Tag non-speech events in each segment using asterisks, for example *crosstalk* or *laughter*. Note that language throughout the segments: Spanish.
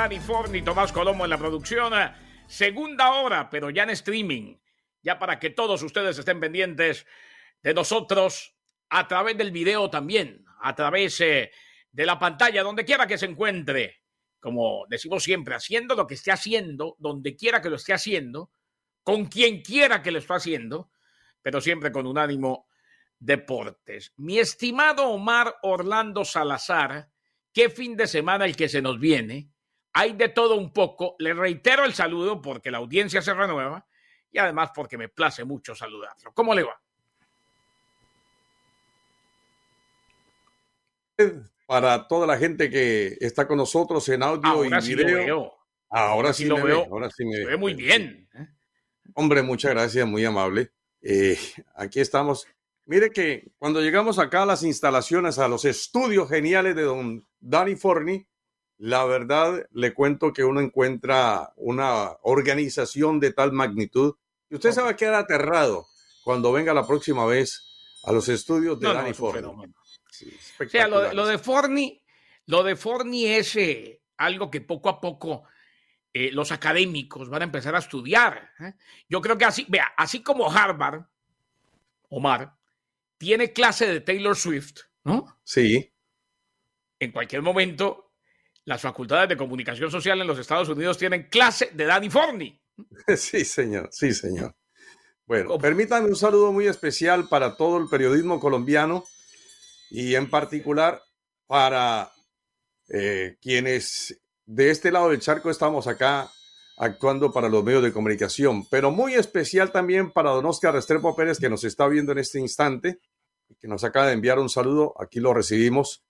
Dani Forni, Tomás Colomo en la producción. Segunda hora, pero ya en streaming. Ya para que todos ustedes estén pendientes de nosotros a través del video también, a través eh, de la pantalla, donde quiera que se encuentre. Como decimos siempre, haciendo lo que esté haciendo, donde quiera que lo esté haciendo, con quien quiera que lo esté haciendo, pero siempre con un ánimo deportes. Mi estimado Omar Orlando Salazar, qué fin de semana el que se nos viene hay de todo un poco. Le reitero el saludo porque la audiencia se renueva y además porque me place mucho saludarlo. ¿Cómo le va? Para toda la gente que está con nosotros en audio y video. Ahora, sí, lo veo. Ahora sí me ve muy bien. ¿eh? Hombre, muchas gracias, muy amable. Eh, aquí estamos. Mire que cuando llegamos acá a las instalaciones, a los estudios geniales de don Danny Forney, la verdad, le cuento que uno encuentra una organización de tal magnitud y usted se va a quedar aterrado cuando venga la próxima vez a los estudios de no, Danny o sea, lo, de Forni, lo de es eh, algo que poco a poco eh, los académicos van a empezar a estudiar. ¿eh? Yo creo que así, vea, así como Harvard, Omar, tiene clase de Taylor Swift, ¿no? Sí. En cualquier momento las facultades de comunicación social en los Estados Unidos tienen clase de Danny Forney. *laughs* Sí, señor, sí, señor. Bueno, permítanme un saludo muy especial para todo el periodismo colombiano y en particular para eh, quienes de este lado del charco estamos acá actuando para los medios de comunicación, pero muy especial también para don Oscar Restrepo Pérez que nos está viendo en este instante, que nos acaba de enviar un saludo, aquí lo recibimos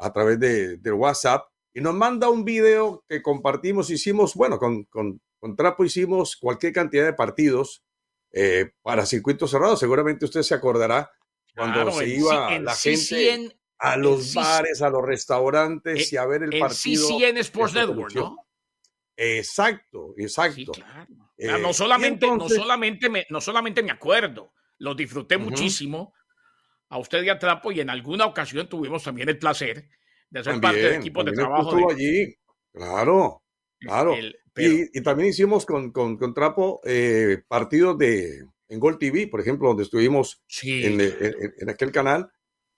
a través de, de WhatsApp y nos manda un video que compartimos, hicimos, bueno, con, con, Trapo hicimos cualquier cantidad de partidos eh, para circuitos cerrados. Seguramente usted se acordará cuando se iba la gente a los bares, a los restaurantes y a ver el partido. Sí, en Sports Network, ¿no? Exacto, exacto. Eh, no, solamente, no, solamente me, no solamente me acuerdo, lo disfruté muchísimo a usted y a Trapo y en alguna ocasión tuvimos también el placer de ser parte equipo de trabajo. Estuvo allí, claro, claro. y, también hicimos con, con, con Trapo eh, partidos de en Gol TV, por ejemplo, donde estuvimos en, en, aquel canal.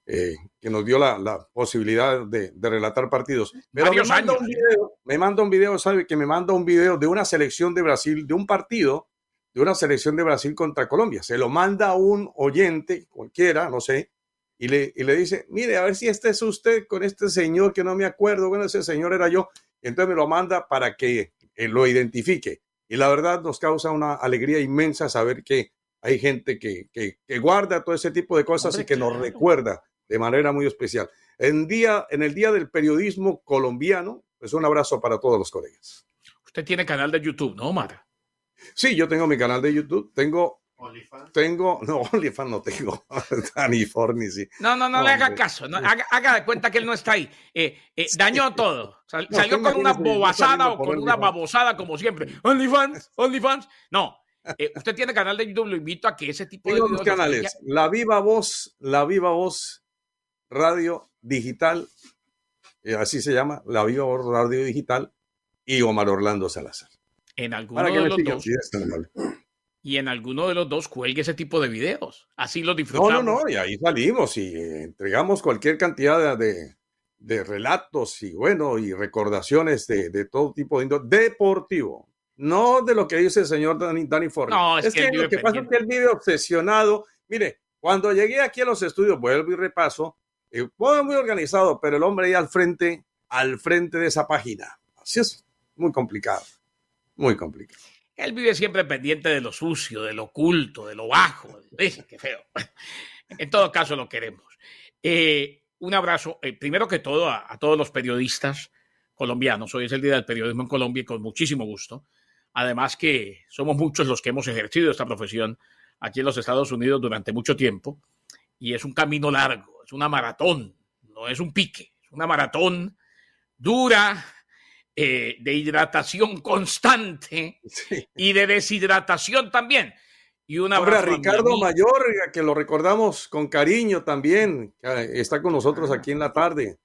Eh, que nos dio la, la posibilidad de, de, relatar partidos. Pero me manda, un video, me manda un video, ¿sabe? Que me manda un video de una selección de Brasil, de un partido de una selección de Brasil contra Colombia. Se lo manda un oyente, cualquiera, no sé, y le, y le dice, mire, a ver si este es usted con este señor que no me acuerdo, bueno, ese señor era yo, entonces me lo manda para que eh, lo identifique. Y la verdad nos causa una alegría inmensa saber que hay gente que, que, guarda todo ese tipo de cosas y que nos recuerda de manera muy especial. En, día, en el Día del Periodismo Colombiano, pues un abrazo para todos los colegas. Usted tiene canal de YouTube, ¿no, Mara? Sí, yo tengo mi canal de YouTube. Tengo tengo, no, *laughs* OnlyFans no tengo. *laughs* Danny Forni, sí. No, no, no, le haga caso. haga, de cuenta que él no está ahí. Eh, eh, dañó todo. salió con una bobasada o con una babosada, como siempre. OnlyFans, OnlyFans. No. Eh, *laughs* usted tiene canal de YouTube, lo invito a que ese tipo de videos canales. La Viva Voz, La Viva Voz Radio Digital, así se llama, La Viva Voz Radio Digital y Omar Orlando Salazar. En alguno de los dos y en alguno de los dos cuelgue ese tipo de videos. Así lo disfrutamos. No, no, no, y ahí salimos y entregamos cualquier cantidad de, de relatos y bueno, y recordaciones de, de todo tipo de deportivo. no de lo que dice el señor Danny, Danny Ford. No, es, que, lo que pasa es que él vive obsesionado. Mire, cuando llegué aquí a los estudios, vuelvo y repaso, eh, muy organizado, pero el hombre ahí al frente, al frente de esa página. Así es muy complicado, muy complicado. Él vive siempre pendiente de lo sucio, de lo oculto, de lo bajo. Qué feo. En todo caso, lo queremos. Eh, un abrazo, eh, primero que todo, a, todos los periodistas colombianos. Hoy es el Día del Periodismo en Colombia y con muchísimo gusto. Además que somos muchos los que hemos ejercido esta profesión aquí en los Estados Unidos durante mucho tiempo y es un camino largo, es una maratón, no es un pique, es una maratón dura, eh, de hidratación constante y de deshidratación también. Y un abrazo Ahora, Ricardo Mayor, que lo recordamos con cariño también, está con nosotros aquí en la tarde.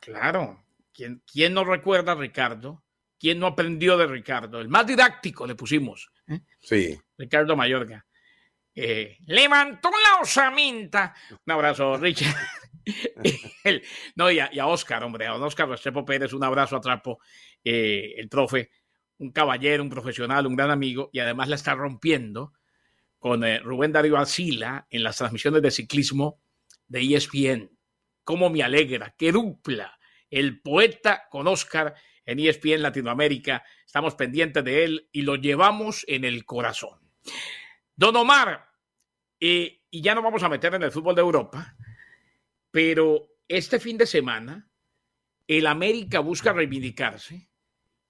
Claro, ¿quién, quién no recuerda a Ricardo? ¿Quién no aprendió de Ricardo? El más didáctico le pusimos. ¿eh? Sí. Ricardo Mayorga. Eh, levantó la osamenta. Un abrazo, Richard. *laughs* no, y a, Oscar, hombre, a Oscar Restrepo Pérez, un abrazo a Trapo, eh, el profe, un caballero, un profesional, un gran amigo, y además la está rompiendo con eh, Rubén Darío Alcila en las transmisiones de ciclismo de ESPN. Cómo me alegra, qué dupla, el poeta con Oscar en ESPN Latinoamérica. Estamos pendientes de él y lo llevamos en el corazón. Don Omar, eh, y ya no vamos a meter en el fútbol de Europa, pero este fin de semana el América busca reivindicarse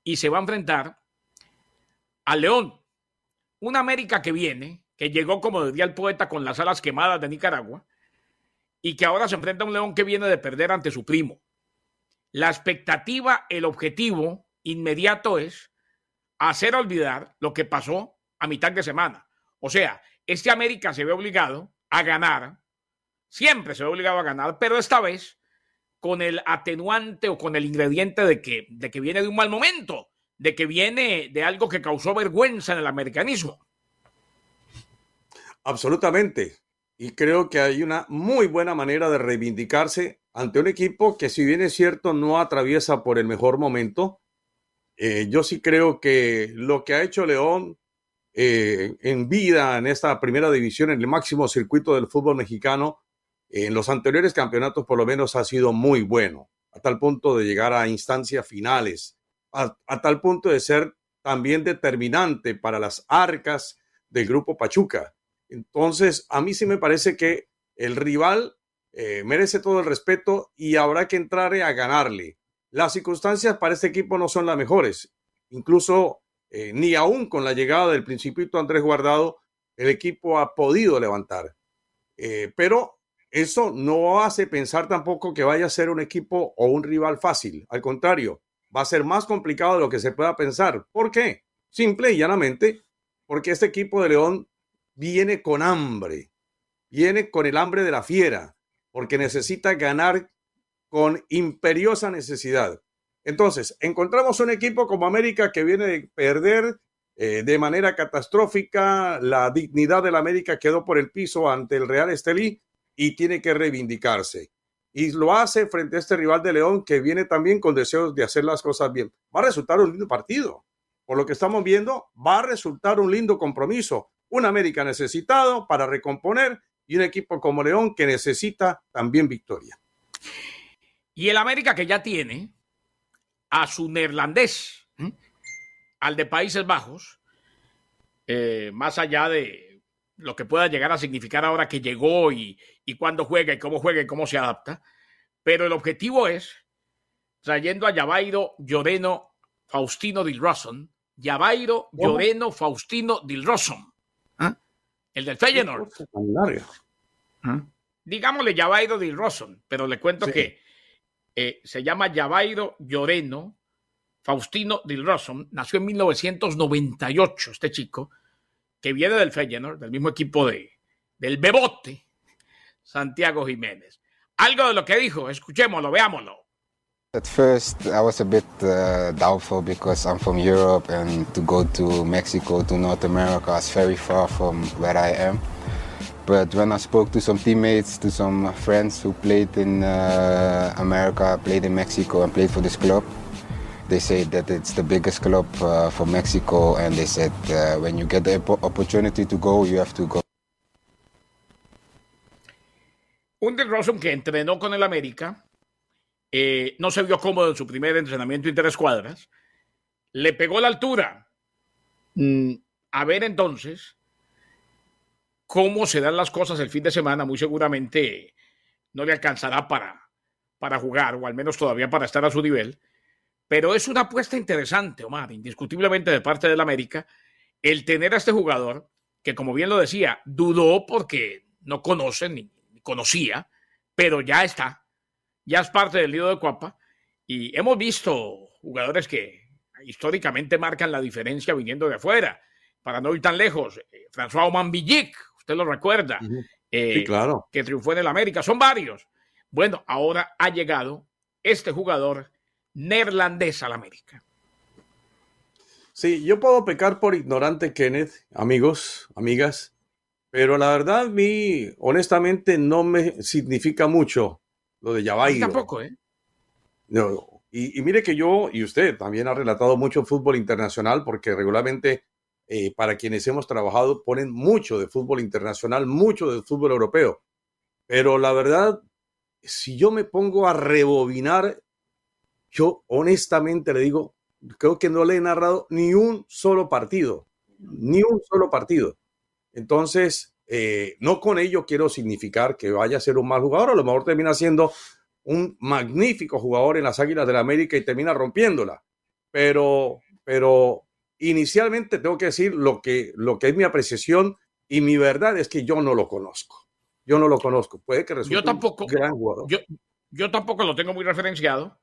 y se va a enfrentar al León. Un América que viene, que llegó, como decía el poeta, con las alas quemadas de Nicaragua, y que ahora se enfrenta a un León que viene de perder ante su primo. La expectativa, el objetivo inmediato es hacer olvidar lo que pasó a mitad de semana. O sea, este América se ve obligado a ganar, siempre se ve obligado a ganar, pero esta vez con el atenuante o con el ingrediente de que, de que viene de un mal momento, de que viene de algo que causó vergüenza en el americanismo. Absolutamente. Y creo que hay una muy buena manera de reivindicarse ante un equipo que si bien es cierto no atraviesa por el mejor momento, eh, yo sí creo que lo que ha hecho León eh, en vida en esta primera división, en el máximo circuito del fútbol mexicano, en los anteriores campeonatos por lo menos ha sido muy bueno, a tal punto de llegar a instancias finales, a, tal punto de ser también determinante para las arcas del grupo Pachuca. Entonces, a mí sí me parece que el rival eh, merece todo el respeto y habrá que entrar a ganarle. Las circunstancias para este equipo no son las mejores. Incluso eh, ni aún con la llegada del principito Andrés Guardado, el equipo ha podido levantar. Eh, pero eso no hace pensar tampoco que vaya a ser un equipo o un rival fácil. Al contrario, va a ser más complicado de lo que se pueda pensar. ¿Por qué? Simple y llanamente, porque este equipo de León viene con hambre, viene con el hambre de la fiera, porque necesita ganar con imperiosa necesidad. Entonces, encontramos un equipo como América que viene de perder eh, de manera catastrófica, la dignidad del América quedó por el piso ante el Real Estelí y tiene que reivindicarse. Y lo hace frente a este rival de León que viene también con deseos de hacer las cosas bien. Va a resultar un lindo partido. Por lo que estamos viendo, va a resultar un lindo compromiso. Un América necesitado para recomponer y un equipo como León que necesita también victoria. Y el América que ya tiene, a su neerlandés, al de Países Bajos, eh, más allá de lo que pueda llegar a significar ahora que llegó y, y cuándo juega y cómo juega y cómo se adapta. Pero el objetivo es, trayendo a Yabairo Lloreno Faustino Dilroson, Yabairo Lloreno Faustino Dilroson, ¿ah? el del Feyenoord. ¿Ah? Digámosle Yabairo Dilroson, pero le cuento que eh, se llama Yavairo Lloreno Faustino Dilroson, nació en 1998 este chico, que viene del Feyenoord, del mismo equipo de, del Bebote, Santiago Jiménez. Algo de lo que dijo, escuchémoslo, veámoslo. At first, I was a bit uh, doubtful because I'm from Europe and to go to Mexico, to North America is very far from where I am. But when I spoke to some teammates, to some friends who played in uh, America, played in Mexico, and played for this club, they say that it's the biggest club uh, for Mexico, and they said uh, when you get the opportunity to go, you have to go. Under Rossum, que entrenó con el América, eh, no se vio cómodo en su primer entrenamiento interescuadras, le pegó la altura. Mm, a ver entonces cómo se dan las cosas el fin de semana, muy seguramente no le alcanzará para, para jugar, o al menos todavía para estar a su nivel. Pero es una apuesta interesante, Omar, indiscutiblemente de parte del América, el tener a este jugador que, como bien lo decía, dudó porque no conoce ni conocía, pero ya está, ya es parte del lío de Cuapa. Y hemos visto jugadores que históricamente marcan la diferencia viniendo de afuera. Para no ir tan lejos, eh, François Oman Villic, usted lo recuerda, eh, claro. que triunfó en el América, son varios. Bueno, ahora ha llegado este jugador neerlandés al América. Sí, yo puedo pecar por ignorante, Kenneth, amigos, amigas, pero la verdad, a mí, honestamente, no me significa mucho lo de Yavairo. Tampoco, ¿eh? No, y, mire que yo y usted también ha relatado mucho fútbol internacional, porque regularmente, eh, para quienes hemos trabajado, ponen mucho de fútbol internacional, mucho de fútbol europeo. Pero la verdad, si yo me pongo a rebobinar, yo honestamente le digo, creo que no le he narrado ni un solo partido, ni un solo partido. Entonces, eh, no con ello quiero significar que vaya a ser un mal jugador, a lo mejor termina siendo un magnífico jugador en las Águilas del la América y termina rompiéndola. Pero, pero inicialmente tengo que decir lo que, lo que es mi apreciación y mi verdad es que yo no lo conozco. Yo no lo conozco. Puede que resulte yo tampoco, un gran jugador. Yo, yo tampoco lo tengo muy referenciado,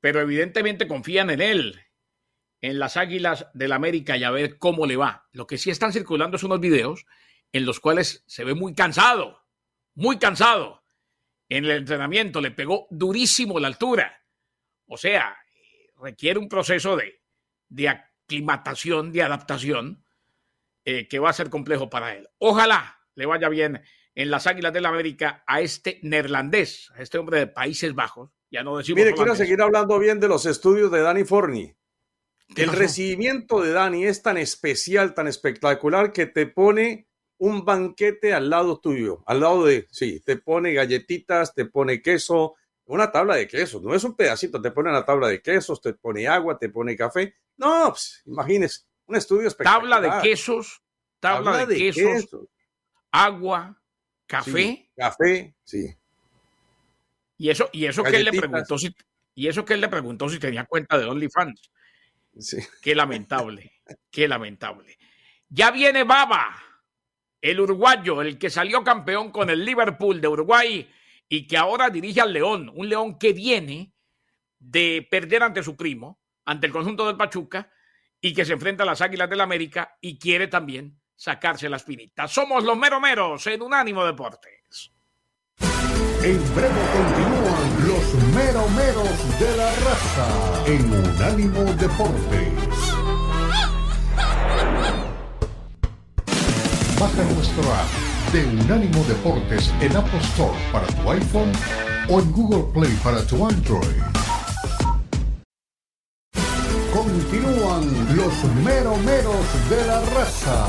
pero evidentemente confían en él en las Águilas del América y a ver cómo le va. Lo que sí están circulando son unos videos en los cuales se ve muy cansado, muy cansado. En el entrenamiento le pegó durísimo la altura. O sea, requiere un proceso de, de aclimatación, de adaptación, eh, que va a ser complejo para él. Ojalá le vaya bien en las Águilas del América a este neerlandés, a este hombre de Países Bajos. Ya no decimos. Mire, quiero seguir hablando bien de los estudios de Danny Forni. El recibimiento de Dani es tan especial, tan espectacular que te pone un banquete al lado tuyo, al lado de, sí, te pone galletitas, te pone queso, una tabla de quesos, no es un pedacito, te pone una tabla de quesos, te pone agua, te pone café. No, pues, imagínese, un estudio espectacular. Tabla de quesos, tabla, de, quesos, agua, café. café, sí. Y eso, y eso que él le preguntó si, y eso que él le preguntó si tenía cuenta de OnlyFans. Qué lamentable, qué lamentable. Ya viene Baba, el uruguayo, el que salió campeón con el Liverpool de Uruguay y que ahora dirige al León, un León que viene de perder ante su primo, ante el conjunto del Pachuca, y que se enfrenta a las Águilas del América y quiere también sacarse las pinitas. Somos los meromeros en Unánimo Deportes. En breve continúan los meromeros de la raza en Unánimo Deportes. Baja nuestro app de Unánimo Deportes en Apple Store para tu iPhone o en Google Play para tu Android. Continúan los meromeros de la raza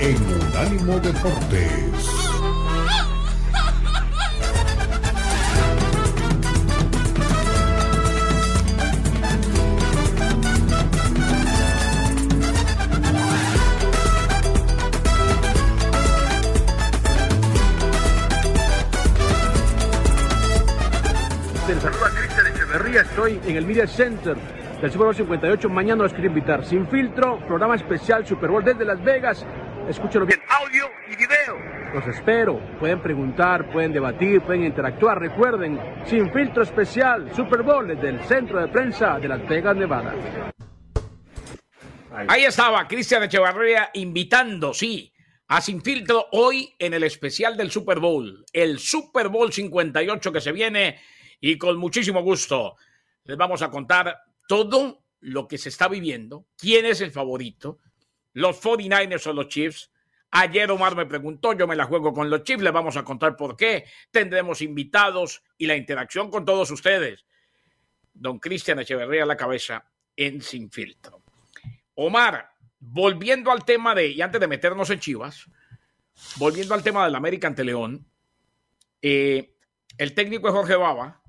en Unánimo Deportes. Estoy en el Media Center del Super Bowl 58. Mañana los quiero invitar. Sin filtro, programa especial Super Bowl desde Las Vegas. Escúchenlo bien, audio y video. Los espero. Pueden preguntar, pueden debatir, pueden interactuar. Recuerden, sin filtro especial, Super Bowl desde el Centro de Prensa de Las Vegas, Nevada. Ahí estaba Cristian Echevarría invitando, sí, a Sin Filtro hoy en el especial del Super Bowl, el Super Bowl 58 que se viene y con muchísimo gusto les vamos a contar todo lo que se está viviendo, quién es el favorito, los 49ers o los Chiefs. Ayer Omar me preguntó, yo me la juego con los Chiefs, les vamos a contar por qué. Tendremos invitados y la interacción con todos ustedes. don Cristian Echeverría a la cabeza en Sin Filtro. Omar, volviendo al tema de, y antes de meternos en Chivas, volviendo al tema del América ante León, eh, el técnico es Jorge Baba,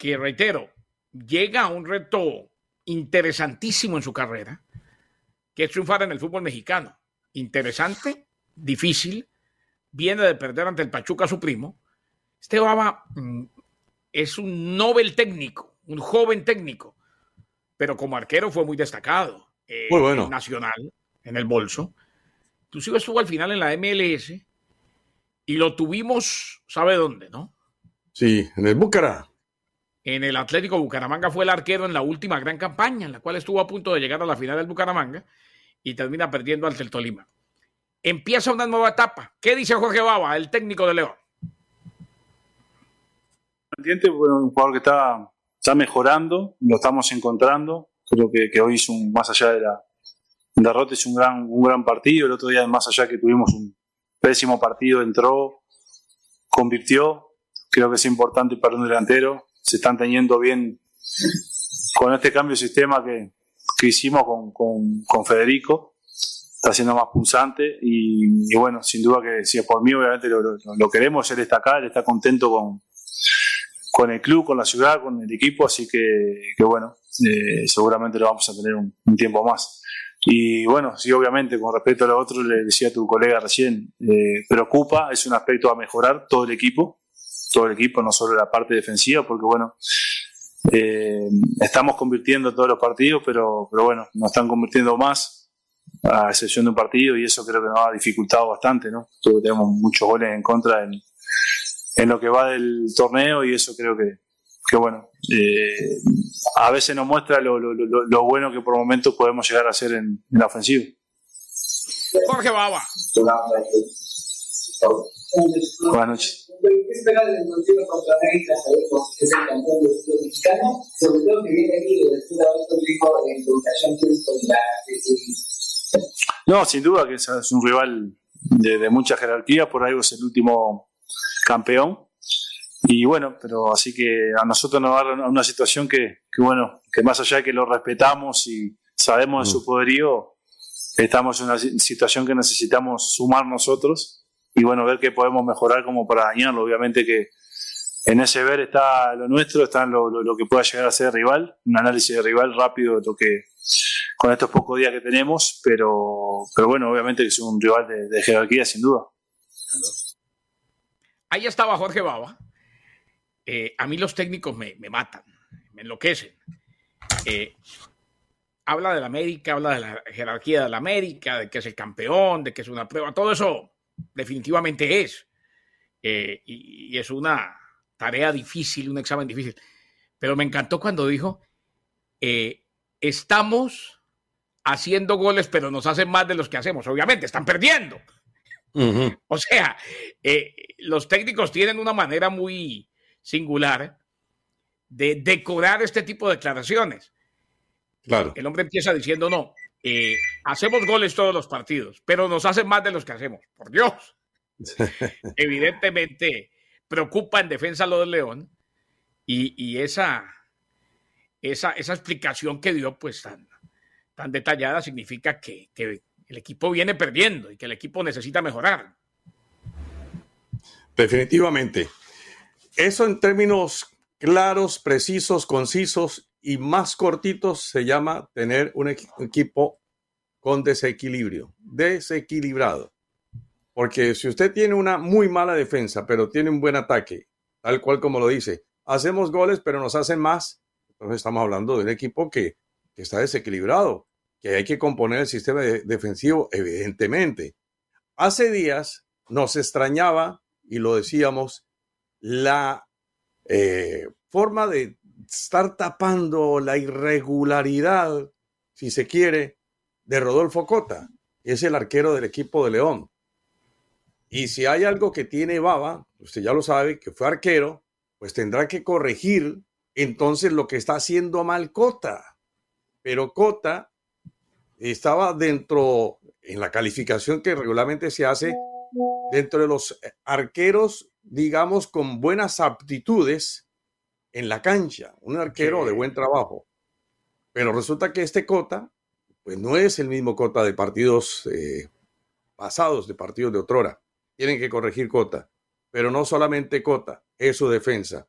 que reitero, llega a un reto interesantísimo en su carrera, que es triunfar en el fútbol mexicano. Interesante, difícil, viene de perder ante el Pachuca su primo. Este Baba mm, es un Nobel técnico, un joven técnico, pero como arquero fue muy destacado. Eh, muy bueno. Nacional, en el bolso. Inclusive estuvo al final en la MLS y lo tuvimos, ¿sabe dónde, no? Sí, en el Bucara. En el Atlético Bucaramanga fue el arquero en la última gran campaña, en la cual estuvo a punto de llegar a la final del Bucaramanga y termina perdiendo ante el Tolima. Empieza una nueva etapa. ¿Qué dice Jorge Baba, el técnico de León? Un jugador que está, mejorando, lo estamos encontrando. Creo que, hoy es un, más allá de la derrota, es un gran, un gran partido. El otro día, más allá que tuvimos un pésimo partido, entró, convirtió. Creo que es importante para un delantero. Se están teniendo bien con este cambio de sistema que, que hicimos con, con, Federico está siendo más punzante y, bueno, sin duda que si es por mí, obviamente lo, lo, queremos, él está acá, él está contento con, con el club, con la ciudad, con el equipo, así que, que bueno, eh, seguramente lo vamos a tener un, tiempo más. Y bueno, sí, obviamente, con respecto a lo otro, le decía a tu colega recién, eh, preocupa, es un aspecto a mejorar todo el equipo, todo el equipo, no solo la parte defensiva, porque bueno, eh, estamos convirtiendo todos los partidos, pero, pero bueno, nos están convirtiendo más, a excepción de un partido, y eso creo que nos ha dificultado bastante, ¿no? tenemos muchos goles en contra en, en lo que va del torneo, y eso creo que, que bueno, eh, a veces nos muestra lo, lo, lo, lo, bueno que por momentos podemos llegar a hacer en, en la ofensiva. Jorge Baba. Buenas noches. ¿Qué esperar del encuentro contra América? Sabemos que es el campeón del fútbol mexicano, sobre todo que viene aquí después de haber en Educación con la no, sin duda que es, un rival de, mucha jerarquía, por algo es el último campeón. Y bueno, pero así que a nosotros nos da una situación que, bueno, que más allá de que lo respetamos y sabemos de su mm. poderío, estamos en una situación que necesitamos sumar nosotros y bueno, ver qué podemos mejorar como para dañarlo. Obviamente que en ese ver está lo nuestro, está lo, lo, que pueda llegar a ser rival, un análisis de rival rápido de lo que con estos pocos días que tenemos, pero, pero bueno, obviamente que es un rival de, jerarquía sin duda. Ahí estaba Jorge Baba. Eh, a mí los técnicos me, me matan, me enloquecen. Eh, habla de la América, habla de la jerarquía de la América, de que es el campeón, de que es una prueba, todo eso definitivamente es. Eh, y, y, es una tarea difícil, un examen difícil. Pero me encantó cuando dijo, estamos haciendo goles, pero nos hacen más de los que hacemos. Obviamente, están perdiendo. *laughs* O sea, eh, los técnicos tienen una manera muy singular de decorar este tipo de declaraciones. Claro. El hombre empieza diciendo, no, eh, hacemos goles todos los partidos, pero nos hacen más de los que hacemos. Por Dios. *laughs* Evidentemente, preocupa en defensa lo del León y, esa, esa, esa explicación que dio, pues tan, tan detallada significa que, el equipo viene perdiendo y que el equipo necesita mejorar. Definitivamente. Eso en términos claros, precisos, concisos y más cortitos se llama tener un equipo con desequilibrio, desequilibrado. Porque si usted tiene una muy mala defensa, pero tiene un buen ataque, tal cual como lo dice, hacemos goles, pero nos hacen más, entonces estamos hablando de un equipo que, está desequilibrado que hay que componer el sistema defensivo, evidentemente. Hace días nos extrañaba, y lo decíamos, la eh, forma de estar tapando la irregularidad, si se quiere, de Rodolfo Cota, es el arquero del equipo de León. Y si hay algo que tiene Baba, usted ya lo sabe, que fue arquero, pues tendrá que corregir entonces lo que está haciendo mal Cota. Pero Cota estaba dentro, en la calificación que regularmente se hace, dentro de los arqueros, digamos, con buenas aptitudes en la cancha, un arquero de buen trabajo. Pero resulta que este Cota, pues no es el mismo Cota de partidos eh, pasados, de partidos de otrora. Tienen que corregir Cota. Pero no solamente Cota, es su defensa.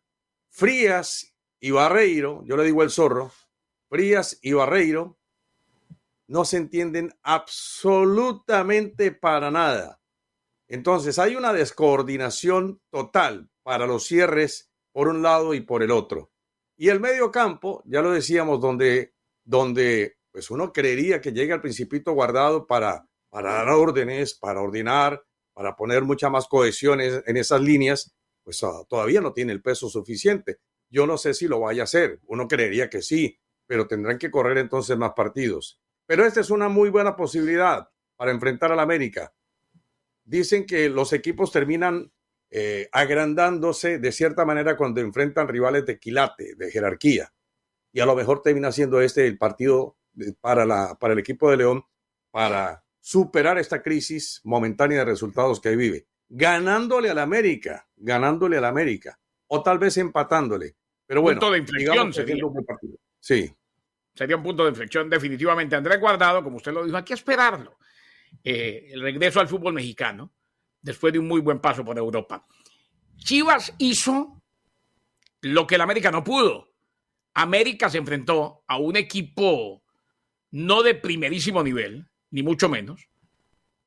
Frías y Barreiro, yo le digo el zorro, Frías y Barreiro no se entienden absolutamente para nada. Entonces hay una descoordinación total para los cierres por un lado y por el otro. Y el medio campo, ya lo decíamos, donde, donde pues uno creería que llega al principito guardado para, para dar órdenes, para ordenar, para poner mucha más cohesión en esas líneas, pues ah, todavía no tiene el peso suficiente. Yo no sé si lo vaya a hacer, uno creería que sí, pero tendrán que correr entonces más partidos. Pero esta es una muy buena posibilidad para enfrentar al América. Dicen que los equipos terminan eh, agrandándose de cierta manera cuando enfrentan rivales de quilate, de jerarquía. Y a lo mejor termina siendo este el partido para, la, para el equipo de León para superar esta crisis momentánea de resultados que vive. Ganándole al América, ganándole al América. O tal vez empatándole. Pero bueno, punto de inflexión sería. Sí, sería un punto de inflexión definitivamente. Andrés Guardado, como usted lo dijo, hay que esperarlo. Eh, el regreso al fútbol mexicano, después de un muy buen paso por Europa. Chivas hizo lo que el América no pudo. América se enfrentó a un equipo no de primerísimo nivel, ni mucho menos,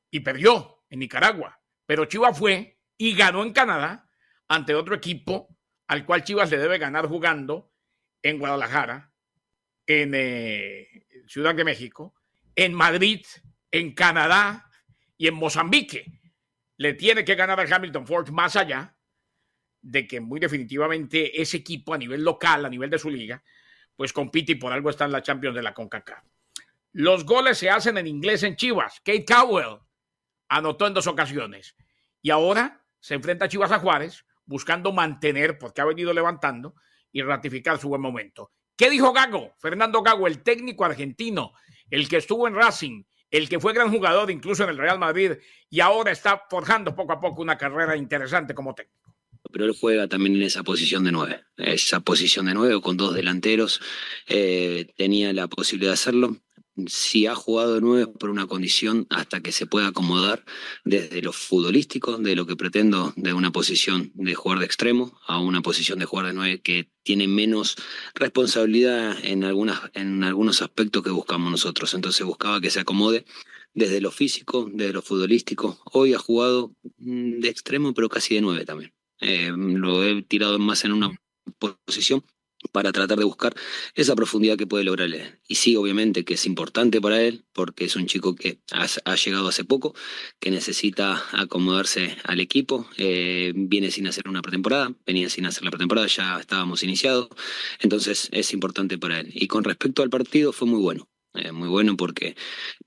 y perdió en Nicaragua. Pero Chivas fue y ganó en Canadá ante otro equipo al cual Chivas le debe ganar jugando en Guadalajara en eh, Ciudad de México, en Madrid, en Canadá y en Mozambique. Le tiene que ganar al Hamilton Ford más allá de que muy definitivamente ese equipo a nivel local, a nivel de su liga, pues compite y por algo está en la Champions de la CONCACAF. Los goles se hacen en inglés en Chivas. Kate Cowell anotó en dos ocasiones. Y ahora se enfrenta a Chivas a Juárez buscando mantener, porque ha venido levantando, y ratificar su buen momento. ¿Qué dijo Gago? Fernando Gago, el técnico argentino, el que estuvo en Racing, el que fue gran jugador incluso en el Real Madrid y ahora está forjando poco a poco una carrera interesante como técnico. Pero él juega también en esa posición de nueve, esa posición de nueve con dos delanteros, eh, tenía la posibilidad de hacerlo si ha jugado de nueve por una condición hasta que se pueda acomodar desde lo futbolístico, de lo que pretendo de una posición de jugar de extremo a una posición de jugar de nueve que tiene menos responsabilidad en, algunas, en algunos aspectos que buscamos nosotros. Entonces buscaba que se acomode desde lo físico, desde lo futbolístico. Hoy ha jugado mm, de extremo, pero casi de nueve también. Eh, lo he tirado más en una posición para tratar de buscar esa profundidad que puede lograr él. Y sí, obviamente que es importante para él, porque es un chico que ha, llegado hace poco, que necesita acomodarse al equipo, eh, viene sin hacer una pretemporada, venía sin hacer la pretemporada, ya estábamos iniciados, entonces es importante para él. Y con respecto al partido fue muy bueno. Eh, muy bueno porque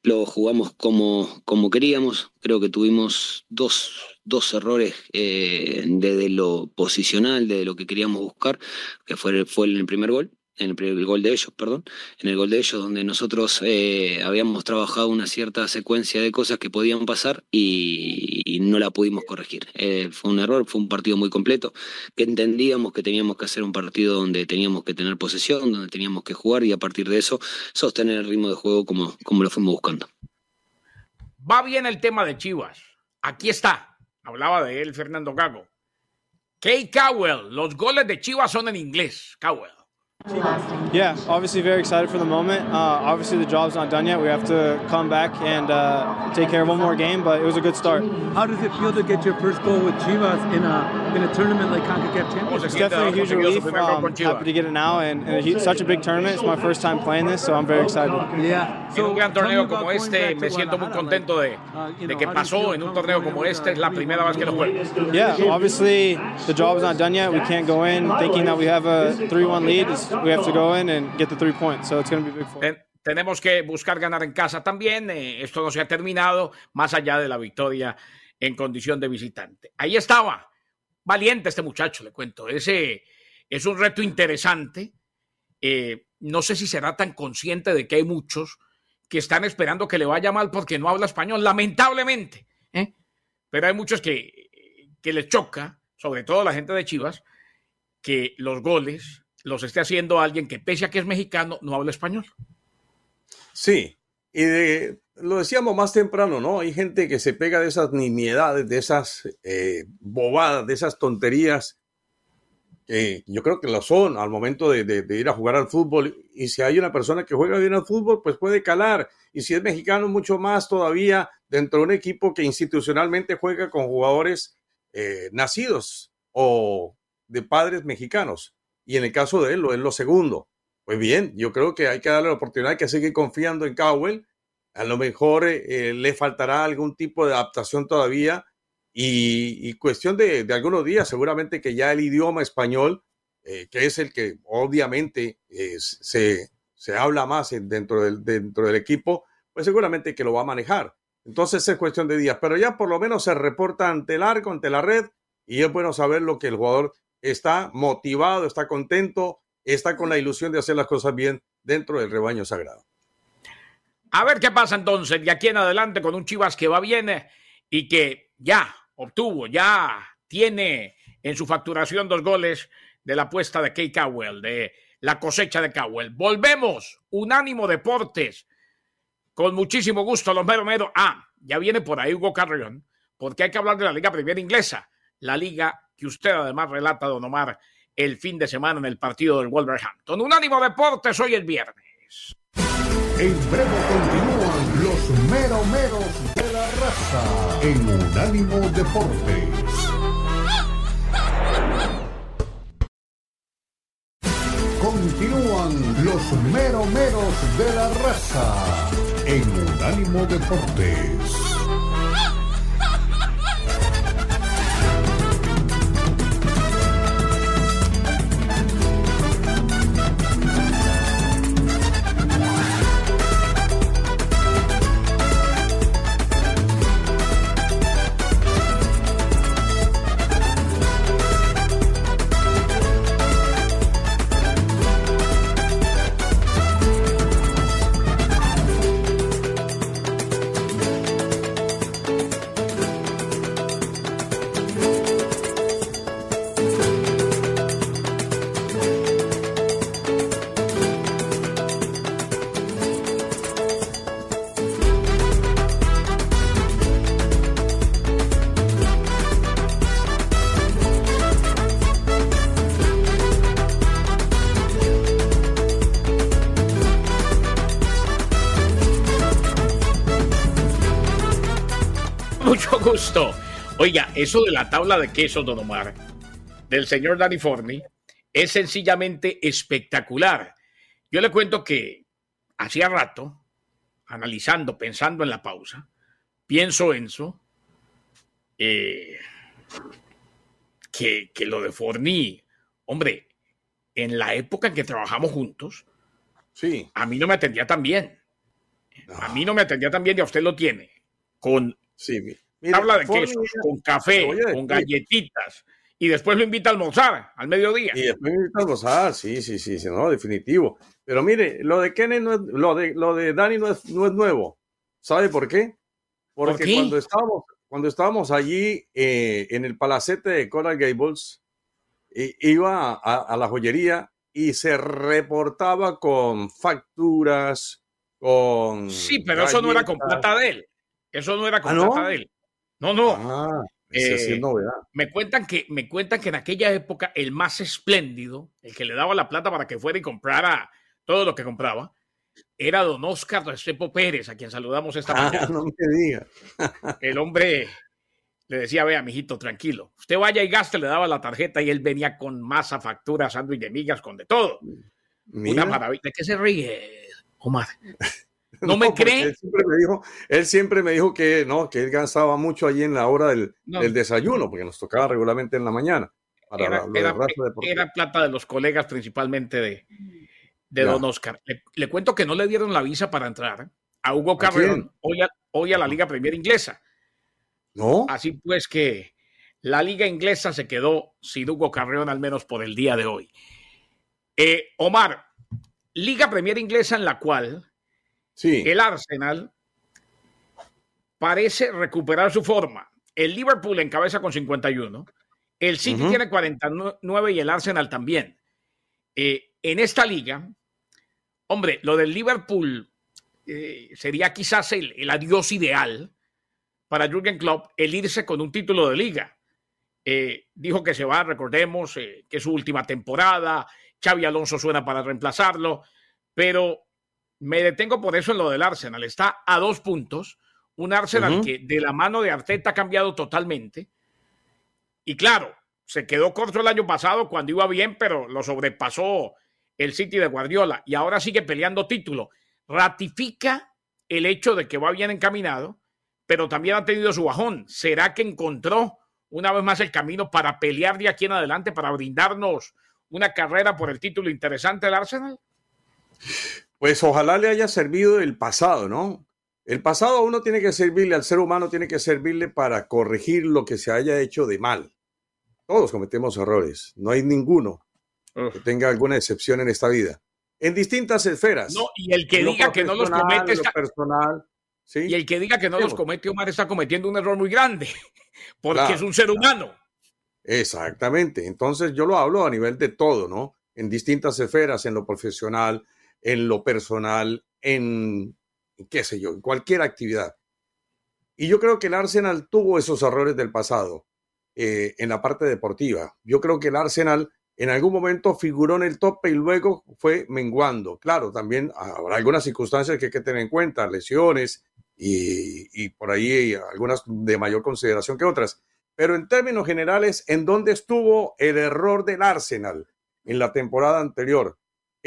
lo jugamos como, como queríamos. Creo que tuvimos dos, dos errores eh, desde lo posicional, desde lo que queríamos buscar, que fue, fue el primer gol en el, gol de ellos, perdón, en el gol de ellos donde nosotros eh, habíamos trabajado una cierta secuencia de cosas que podían pasar y, no la pudimos corregir. Eh, fue un error, fue un partido muy completo, que entendíamos que teníamos que hacer un partido donde teníamos que tener posesión, donde teníamos que jugar y a partir de eso sostener el ritmo de juego como, como lo fuimos buscando. Va bien el tema de Chivas. Aquí está. Hablaba de él Fernando Gago. Kay Cowell, los goles de Chivas son en inglés. Cowell. Yeah, obviously very excited for the moment. Uh, obviously the job's not done yet. We have to come back and uh, take care of one more game, but it was a good start. How does it feel to get your first goal with Chivas in a in a tournament like CONCACAF Champions? It's definitely a huge relief. Um, happy to get it now, and, and it's such a big tournament. It's my first time playing this, so I'm very excited. Yeah. So, en un gran torneo como este, me siento muy contento de, uh, de que pasó en un torneo como este. Es la primera vez que lo juego. Yeah, obviously the job is not done yet. We can't go in thinking that we have a 3-1 lead. It's we have to go in and get the three points. So it's going to be big for Ten, tenemos que buscar ganar en casa también. Eh, esto no se ha terminado, más allá de la victoria en condición de visitante. Ahí estaba. Valiente este muchacho, le cuento. Ese es un reto interesante. Eh, no sé si será tan consciente de que hay muchos que están esperando que le vaya mal porque no habla español, lamentablemente. ¿eh? Pero hay muchos que, que les choca, sobre todo la gente de Chivas, que los goles los esté haciendo alguien que, pese a que es mexicano, no habla español. Sí, y lo decíamos más temprano, ¿no? Hay gente que se pega de esas nimiedades, de esas eh, bobadas, de esas tonterías. que yo creo que lo son al momento de, ir a jugar al fútbol. Y si hay una persona que juega bien al fútbol, pues puede calar. Y si es mexicano, mucho más todavía dentro de un equipo que institucionalmente juega con jugadores eh, nacidos o de padres mexicanos. Y en el caso de él, lo es lo segundo. Pues bien, yo creo que hay que darle la oportunidad que seguir confiando en Cowell. A lo mejor eh, le faltará algún tipo de adaptación todavía y, cuestión de, algunos días, seguramente que ya el idioma español, eh, que es el que obviamente se, se, habla más dentro del, dentro del equipo, pues seguramente que lo va a manejar. Entonces es cuestión de días, pero ya por lo menos se reporta ante el arco, ante la red, y es bueno saber lo que el jugador está motivado, está contento, está con la ilusión de hacer las cosas bien dentro del rebaño sagrado. A ver qué pasa entonces de aquí en adelante con un Chivas que va bien eh, y que ya obtuvo, ya tiene en su facturación dos goles de la apuesta de Kay Cowell, de la cosecha de Cowell. Volvemos, Unánimo Deportes, con muchísimo gusto, los mero. Ah, ya viene por ahí Hugo Carrión, porque hay que hablar de la Liga Primera Inglesa, la liga que usted además relata, don Omar, el fin de semana en el partido del Wolverhampton. Unánimo Deportes hoy el viernes. En breve continúan los meromeros de la raza en Unánimo Deportes. Continúan los meromeros de la raza en Unánimo Deportes. Oiga, eso de la tabla de queso, don Omar, del señor Danny Forney, es sencillamente espectacular. Yo le cuento que hacía rato, analizando, pensando en la pausa, pienso en eso, eh, que, que, lo de Forney, hombre, en la época en que trabajamos juntos, sí. a mí no me atendía tan bien. A mí no me atendía tan bien y a usted lo tiene. Con sí, Habla de queso, con café, con galletitas. Y después lo invita a almorzar al mediodía. Y después lo invita a almorzar, sí, sí, sí, no, definitivo. Pero mire, lo de Kenneth no es, lo de, lo de Dani no es, no es nuevo. ¿Sabe por qué? Porque cuando estábamos, cuando estábamos allí eh, en el palacete de Coral Gables, iba a, la joyería y se reportaba con facturas, con. Sí, pero eso no era con plata de él. Eso no era con ¿Ah, plata de él. No, no. Ah, eh, novedad. Me cuentan, que, me cuentan que en aquella época el más espléndido, el que le daba la plata para que fuera y comprara todo lo que compraba, era don Oscar Restrepo Pérez, a quien saludamos esta ah, mañana. *laughs* No me diga. *laughs* el hombre le decía, vea, mijito, tranquilo. Usted vaya y gaste, le daba la tarjeta y él venía con masa, factura, sándwich de migas, con de todo. Una maravilla. ¿De qué se ríe, Omar? *laughs* ¿No, me cree? Él siempre me, dijo, él siempre me dijo que no, que él gastaba mucho allí en la hora del, desayuno, porque nos tocaba regularmente en la mañana. era, plata de los colegas, principalmente de, de Don Oscar. Le, cuento que no le dieron la visa para entrar a Hugo Carrión hoy, a, hoy a la Liga Premier Inglesa. ¿No? Así pues que la Liga Inglesa se quedó sin Hugo Carrión, al menos por el día de hoy. Eh, Omar, Liga Premier Inglesa en la cual el Arsenal parece recuperar su forma. El Liverpool encabeza con 51 El City tiene 49 y el Arsenal también. Eh, en esta liga, hombre, lo del Liverpool eh, sería quizás el, adiós ideal para Jürgen Klopp, el irse con un título de liga. Eh, dijo que se va, recordemos, que es su última temporada, Xavi Alonso suena para reemplazarlo, pero me detengo por eso en lo del Arsenal. Está a dos puntos, un Arsenal que de la mano de Arteta ha cambiado totalmente. Y claro, se quedó corto el año pasado cuando iba bien, pero lo sobrepasó el City de Guardiola y ahora sigue peleando título. Ratifica el hecho de que va bien encaminado, pero también ha tenido su bajón. ¿Será que encontró una vez más el camino para pelear de aquí en adelante, para brindarnos una carrera por el título interesante del Arsenal? Pues ojalá le haya servido el pasado, ¿no? El pasado a uno tiene que servirle, al ser humano tiene que servirle para corregir lo que se haya hecho de mal. Todos cometemos errores, no hay ninguno que tenga alguna excepción en esta vida. En distintas esferas. No, y el que diga que no los comete está... personal, ¿sí? Y el que diga que no los comete, Omar, está cometiendo un error muy grande, *laughs* porque es un ser humano. Exactamente. Entonces yo lo hablo a nivel de todo, ¿no? En distintas esferas, en lo profesional, en lo personal, en qué sé yo, en cualquier actividad. Y yo creo que el Arsenal tuvo esos errores del pasado eh, en la parte deportiva. Yo creo que el Arsenal en algún momento figuró en el tope y luego fue menguando. Claro, también habrá algunas circunstancias que hay que tener en cuenta, lesiones y, y por ahí algunas de mayor consideración que otras. Pero en términos generales, ¿en dónde estuvo el error del Arsenal en la temporada anterior?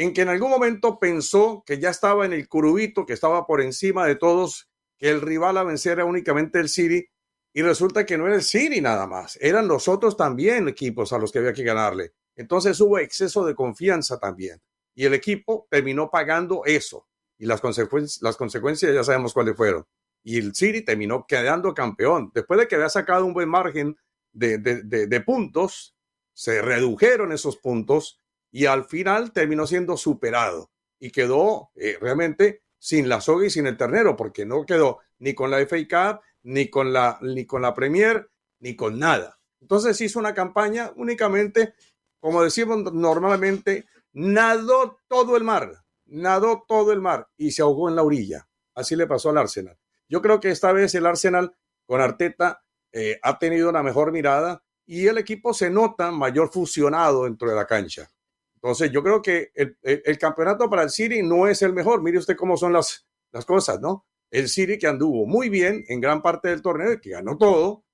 En que en algún momento pensó que ya estaba en el curubito, que estaba por encima de todos, que el rival a vencer era únicamente el City, y resulta que no era el City nada más, eran los otros también equipos a los que había que ganarle. Entonces hubo exceso de confianza también, y el equipo terminó pagando eso, y las, las consecuencias ya sabemos cuáles fueron. Y el City terminó quedando campeón. Después de que había sacado un buen margen de, de puntos, se redujeron esos puntos y al final terminó siendo superado y quedó eh, realmente sin la soga y sin el ternero, porque no quedó ni con la FA Cup, ni con la, ni con la Premier, ni con nada. Entonces hizo una campaña únicamente, como decimos normalmente, nadó todo el mar, nadó todo el mar y se ahogó en la orilla. Así le pasó al Arsenal. Yo creo que esta vez el Arsenal con Arteta eh, ha tenido una mejor mirada y el equipo se nota mayor fusionado dentro de la cancha. Entonces, yo creo que el, campeonato para el City no es el mejor. Mire usted cómo son las, cosas, ¿no? El City que anduvo muy bien en gran parte del torneo, que ganó todo,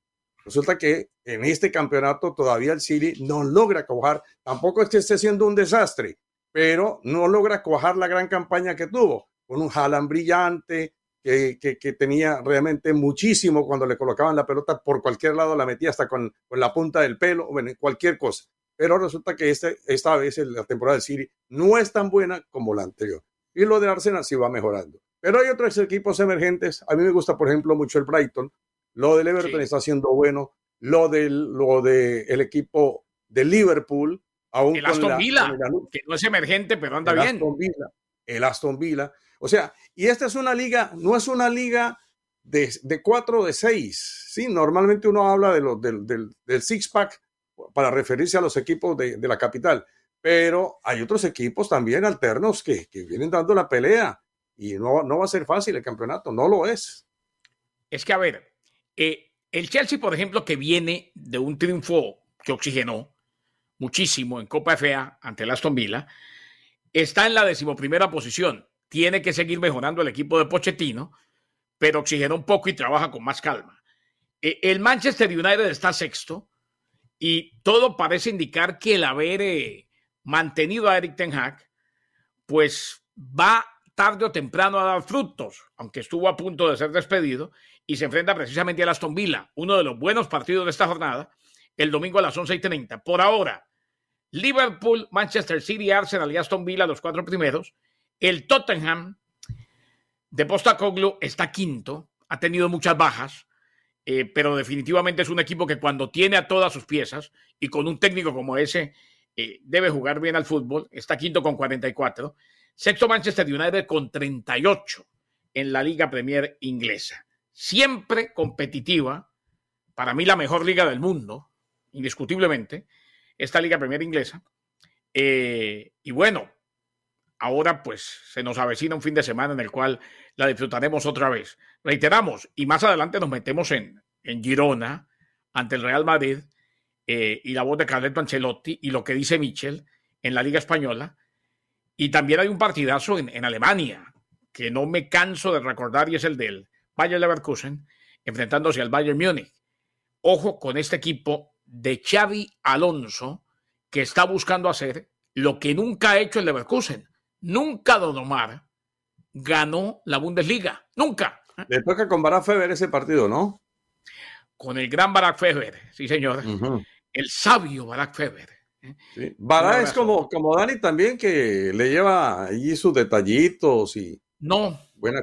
resulta que en este campeonato todavía el City no logra cuajar. Tampoco es que esté siendo un desastre, pero no logra cuajar la gran campaña que tuvo, con un Haaland brillante, que, que, tenía realmente muchísimo cuando le colocaban la pelota por cualquier lado, la metía hasta con, con la punta del pelo, bueno, cualquier cosa pero resulta que este, esta vez la temporada del City no es tan buena como la anterior. Y lo de Arsenal sí va mejorando. Pero hay otros equipos emergentes. A mí me gusta, por ejemplo, mucho el Brighton. Lo del Everton está haciendo bueno. Lo del lo de el equipo de Liverpool. Aún el Aston Villa, que no es emergente, pero anda bien. el Aston Villa. O sea, y esta es una liga, no es una liga de, de cuatro de seis. ¿sí? Normalmente uno habla de lo, del, del, del six-pack para referirse a los equipos de, la capital. Pero hay otros equipos también alternos que, vienen dando la pelea y no, no va a ser fácil el campeonato, no lo es. Es que, a ver, eh, el Chelsea, por ejemplo, que viene de un triunfo que oxigenó muchísimo en Copa FA ante el Aston Villa, está en la decimoprimera posición. Tiene que seguir mejorando el equipo de Pochettino, pero oxigenó un poco y trabaja con más calma. Eh, el Manchester United está sexto, y todo parece indicar que el haber eh, mantenido a Eric Ten Hag, pues va tarde o temprano a dar frutos, aunque estuvo a punto de ser despedido y se enfrenta precisamente a Aston Villa, uno de los buenos partidos de esta jornada, el domingo a las 11:30. Por ahora, Liverpool, Manchester City, Arsenal y Aston Villa, los cuatro primeros. El Tottenham de Postacoglu está quinto, ha tenido muchas bajas. Eh, pero definitivamente es un equipo que cuando tiene a todas sus piezas y con un técnico como ese, eh, debe jugar bien al fútbol. Está quinto con 44. Sexto Manchester United con 38 en la Liga Premier inglesa. Siempre competitiva. Para mí la mejor liga del mundo. indiscutiblemente, esta Liga Premier Inglesa. Eh, y bueno, ahora pues se nos avecina un fin de semana en el cual la disfrutaremos otra vez. Reiteramos, y más adelante nos metemos en, en Girona ante el Real Madrid eh, y la voz de Carleto Ancelotti y lo que dice Michel en la Liga Española. Y también hay un partidazo en, en Alemania que no me canso de recordar y es el del Bayern Leverkusen enfrentándose al Bayern Múnich. Ojo con este equipo de Xavi Alonso que está buscando hacer lo que nunca ha hecho el Leverkusen. Nunca Don Omar ganó la Bundesliga. Nunca. Le toca con Barak Feber ese partido, ¿no? Con el gran Barak Feber, sí, señor. El sabio Barak Feber. ¿eh? Sí. Barak es como, como Dani también, que le lleva allí sus detallitos y. No. Buena.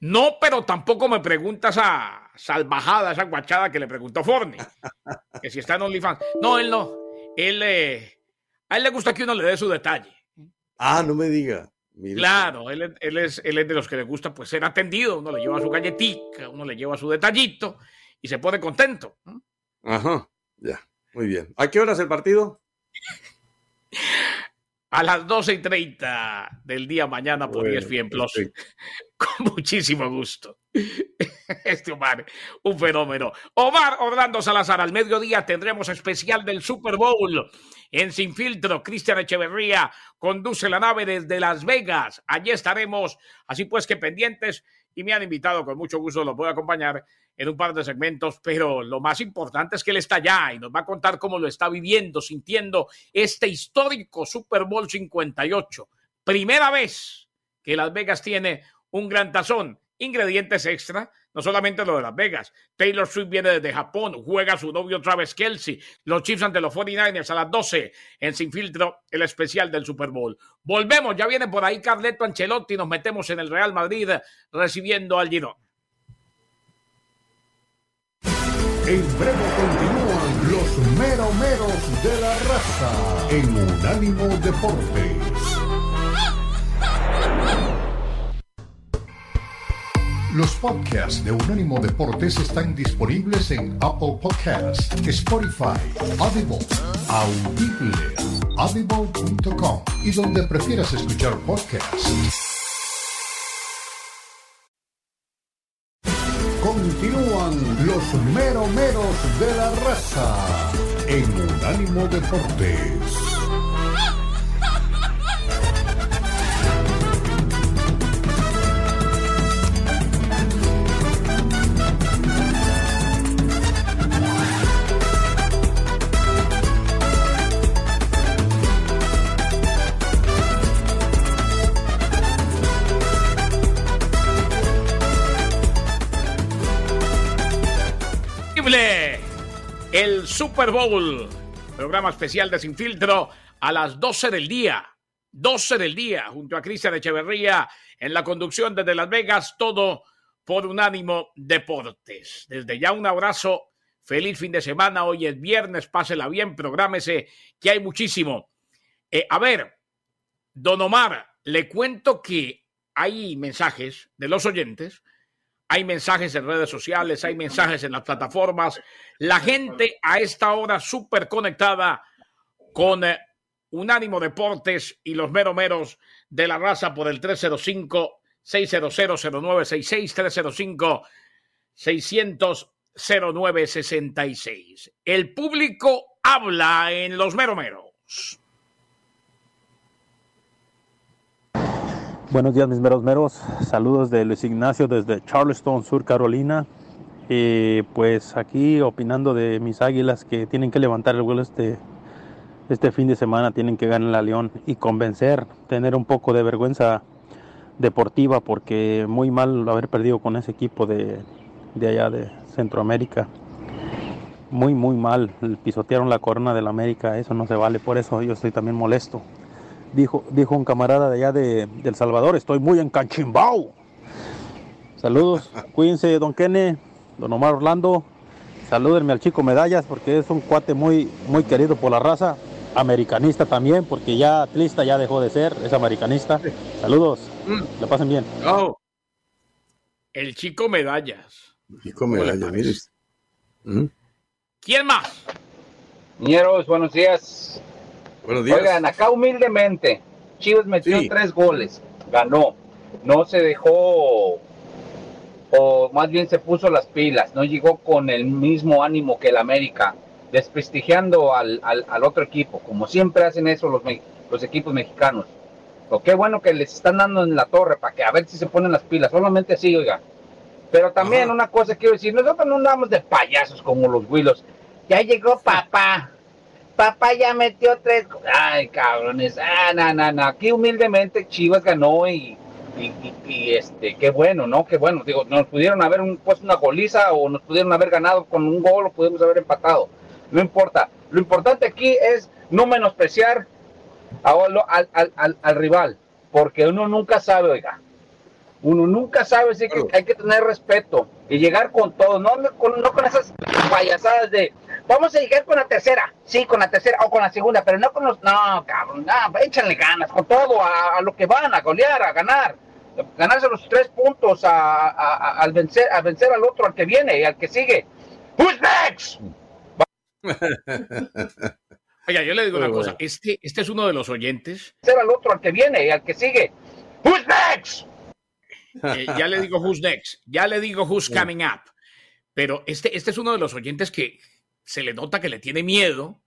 No, pero tampoco me pregunta esa salvajada, esa guachada que le preguntó Forni. *laughs* que si está en OnlyFans. No, él no. Él, eh, a él le gusta que uno le dé su detalle. Ah, no me diga. Claro, él, él, es, él es de los que le gusta pues ser atendido, uno le lleva su galletita, uno le lleva su detallito y se pone contento. Ajá, ya, muy bien. ¿A qué hora es el partido? A las 12 y 30 del día mañana por bueno, ESPN Plus. Con muchísimo gusto. *laughs* Este Omar, un fenómeno. Omar Orlando Salazar, al mediodía tendremos especial del Super Bowl en Sin Filtro. Cristian Echeverría conduce la nave desde Las Vegas. Allí estaremos, así pues que pendientes. Y me han invitado, con mucho gusto lo puedo acompañar en un par de segmentos, pero lo más importante es que él está allá y nos va a contar cómo lo está viviendo, sintiendo este histórico Super Bowl 58. Primera vez que Las Vegas tiene un gran tazón. Ingredientes extra, no solamente lo de Las Vegas. Taylor Swift viene desde Japón, juega su novio Travis Kelsey. Los Chiefs ante los 49ers a las 12 en Sin Filtro, el especial del Super Bowl. Volvemos, ya viene por ahí Carleto Ancelotti. Nos metemos en el Real Madrid recibiendo al Girón. En breve continúan los meromeros de la raza en Unánimo Deportes. Los podcasts de Unánimo Deportes están disponibles en Apple Podcasts, Spotify, Audible, Audible, audible.com y donde prefieras escuchar podcasts. Continúan los meromeros de la raza en Unánimo Deportes. El Super Bowl, programa especial de Sin Filtro a las 12 del día. 12 del día, junto a Cristian Echeverría en la conducción desde Las Vegas, todo por Unánimo Deportes. Desde ya un abrazo, feliz fin de semana, hoy es viernes, pásela bien, prográmese, que hay muchísimo. Eh, a ver, don Omar, le cuento que hay mensajes de los oyentes hay mensajes en redes sociales, hay mensajes en las plataformas. La gente a esta hora súper conectada con eh, Unánimo Deportes y los meromeros de la raza por el 305-600-0966, 305-600-0966. El público habla en los meromeros. Buenos días, mis meros meros. Saludos de Luis Ignacio desde Charleston, Sur Carolina. Y pues aquí opinando de mis águilas que tienen que levantar el vuelo este, este fin de semana, tienen que ganar la León y convencer, tener un poco de vergüenza deportiva porque muy mal haber perdido con ese equipo de, de allá de Centroamérica. Muy, muy mal. Pisotearon la corona del América, eso no se vale, por eso yo estoy también molesto dijo, dijo un camarada de allá de, El Salvador, estoy muy encanchimbao. Saludos, *laughs* cuídense, don Kene, don Omar Orlando, salúdenme al chico Medallas porque es un cuate muy, muy querido por la raza, americanista también, porque ya atlista ya dejó de ser, es americanista. Saludos, mm. le pasen bien. El chico Medallas. chico Medallas, mire. ¿Quién más? Niñeros, buenos días. Buenos días. Oigan, acá humildemente, Chivas metió tres goles, ganó, no se dejó, o más bien se puso las pilas, no llegó con el mismo ánimo que el América, desprestigiando al, al, otro equipo, como siempre hacen eso los, los equipos mexicanos. Lo que bueno que les están dando en la torre para que a ver si se ponen las pilas, solamente así, oiga. Pero también una cosa quiero decir, nosotros no andamos de payasos como los Willos. Ya llegó papá, papá ya metió tres. Ay, cabrones. Ah, no, no, no. Aquí humildemente Chivas ganó y, y, este, qué bueno, ¿no? Qué bueno. Digo, nos pudieron haber puesto una goliza o nos pudieron haber ganado con un gol o pudimos haber empatado. No importa. Lo importante aquí es no menospreciar al, al, al, rival, porque uno nunca sabe, oiga. Uno nunca sabe, si que hay que tener respeto y llegar con todo, no con, no con esas payasadas de Vamos a llegar con la tercera, sí, con la tercera o con la segunda, pero no con los. No, cabrón, no, échanle ganas con todo a, lo que van, a golear, a ganar. Ganarse los tres puntos a, al vencer, a vencer al otro, al que viene y al que sigue. Who's next? *laughs* Oiga, yo le digo una cosa, este, este es uno de los oyentes. Vencer al otro, al que viene y al que sigue. Who's next? Eh, ya le digo *laughs* who's next, ya le digo who's coming up. Pero este, este es uno de los oyentes que, se le nota que le tiene miedo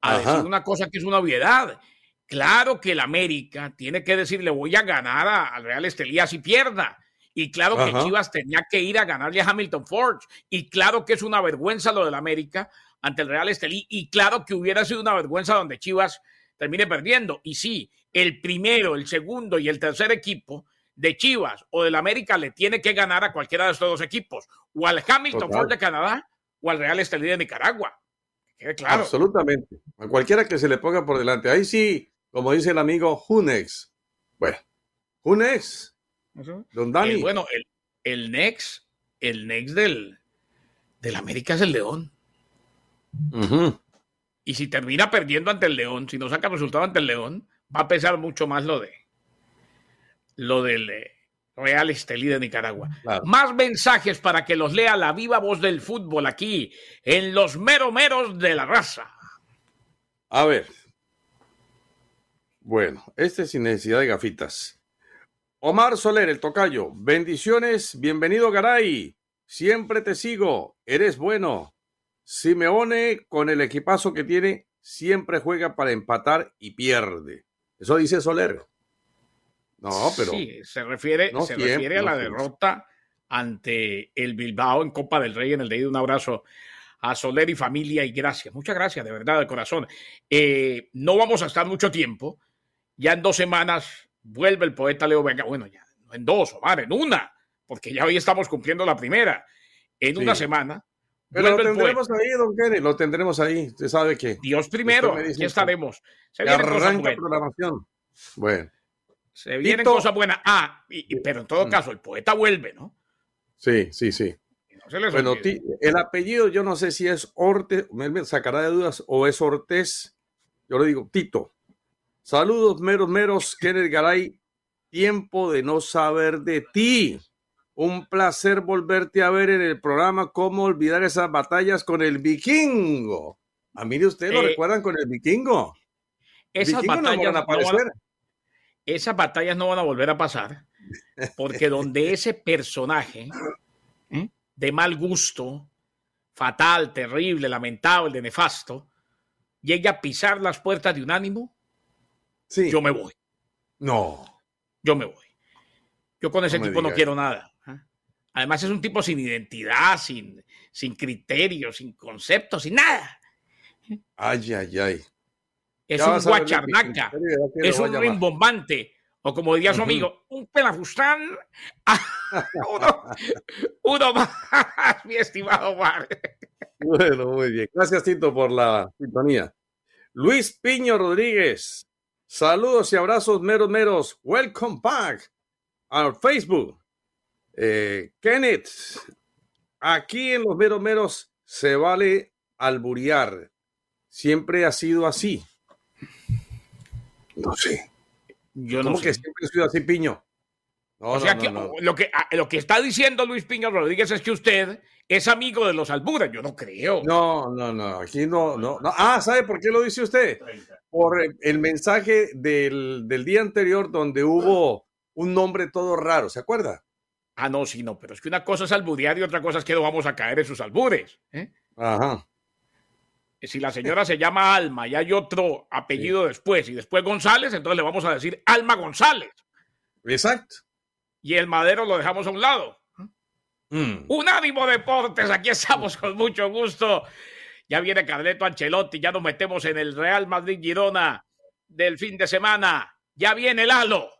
a decir una cosa que es una obviedad. Claro que el América tiene que decirle voy a ganar al Real Estelí si pierda. Y claro que Chivas tenía que ir a ganarle a Hamilton Forge. Y claro que es una vergüenza lo del América ante el Real Estelí. Y claro que hubiera sido una vergüenza donde Chivas termine perdiendo. Y sí, el primero, el segundo y el tercer equipo de Chivas o del América le tiene que ganar a cualquiera de estos dos equipos. O al Hamilton Ford de Canadá o al Real Estelí de Nicaragua. claro. Absolutamente. A cualquiera que se le ponga por delante. Ahí sí, como dice el amigo Junex. Bueno, Junex. Don Dani. bueno, el, el Nex, el Nex del, del América es el León. Y si termina perdiendo ante el León, si no saca resultado ante el León, va a pesar mucho más lo de lo del eh, Real Estelí de Nicaragua. Más mensajes para que los lea la viva voz del fútbol aquí, en los meromeros de la raza. A ver. Bueno, este es sin necesidad de gafitas. Omar Soler, el tocayo. Bendiciones, bienvenido Garay. Siempre te sigo, eres bueno. Simeone, con el equipazo que tiene, siempre juega para empatar y pierde. Eso dice Soler. No, pero. Sí, se refiere, se refiere a la derrota ante el Bilbao en Copa del Rey en el de Un abrazo a Soler y familia y gracias. Muchas gracias, de verdad, de corazón. Eh, no vamos a estar mucho tiempo. Ya en dos semanas vuelve el poeta Leo Venga. Bueno, ya no en dos, Omar, en una, porque ya hoy estamos cumpliendo la primera. En una semana. Pero lo tendremos ahí, don Kenny, lo tendremos ahí. Usted sabe que. Dios primero, aquí estaremos. Se viene programación. Bueno. Se vienen cosas buenas. Ah, pero en todo mm. caso, el poeta vuelve, ¿no? Sí, sí, sí. bueno, el apellido, yo no sé si es Orte, me sacará de dudas, o es Ortez. Yo le digo Tito. Saludos, meros, meros, Kenneth Garay. Tiempo de no saber de ti. Un placer volverte a ver en el programa. ¿Cómo olvidar esas batallas con el vikingo? A mí de usted lo eh, recuerdan con el vikingo. Esas batallas no van esas batallas no van a volver a pasar, porque *laughs* donde ese personaje ¿eh? de mal gusto, fatal, terrible, lamentable, nefasto, llegue a pisar las puertas de un ánimo, sí. yo me voy. No. Yo me voy. Yo con ese tipo no quiero nada. ¿eh? Además es un tipo sin identidad, sin, sin criterio, sin concepto, sin nada. Ay, ay, ay es un guacharnaca, es un rimbombante, o como diría su amigo, un pelafustán. *laughs* uno, más, mi estimado Mar. Bueno, muy bien. Gracias, Tito, por la sintonía. Luis Piño Rodríguez, saludos y abrazos meros meros. Welcome back a Facebook. Eh, Kenneth, aquí en los meros meros se vale alburear. Siempre ha sido así. No sé. Yo ¿Cómo que siempre he sido así, Piño? o sea que Lo, que ah, lo que está diciendo Luis Piña Rodríguez es que usted es amigo de los Albures. Yo no creo. No, no, no. Aquí no, no. no. Ah, ¿sabe por qué lo dice usted? Por el mensaje del, del día anterior donde hubo un nombre todo raro. ¿Se acuerda? Ah, no, sí, no. Pero es que una cosa es alburear y otra cosa es que no vamos a caer en sus albures. ¿eh? Ajá. Si la señora se llama Alma y hay otro apellido después y después González, entonces le vamos a decir Alma González. Exacto y el madero lo dejamos a un lado. Mm. Unánimo Deportes, aquí estamos con mucho gusto. Ya viene Carleto Ancelotti, ya nos metemos en el Real Madrid Girona del fin de semana. Ya viene el halo.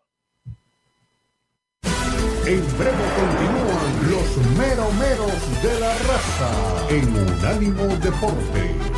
En breve continúan los meromeros de la raza en Unánimo Deportes.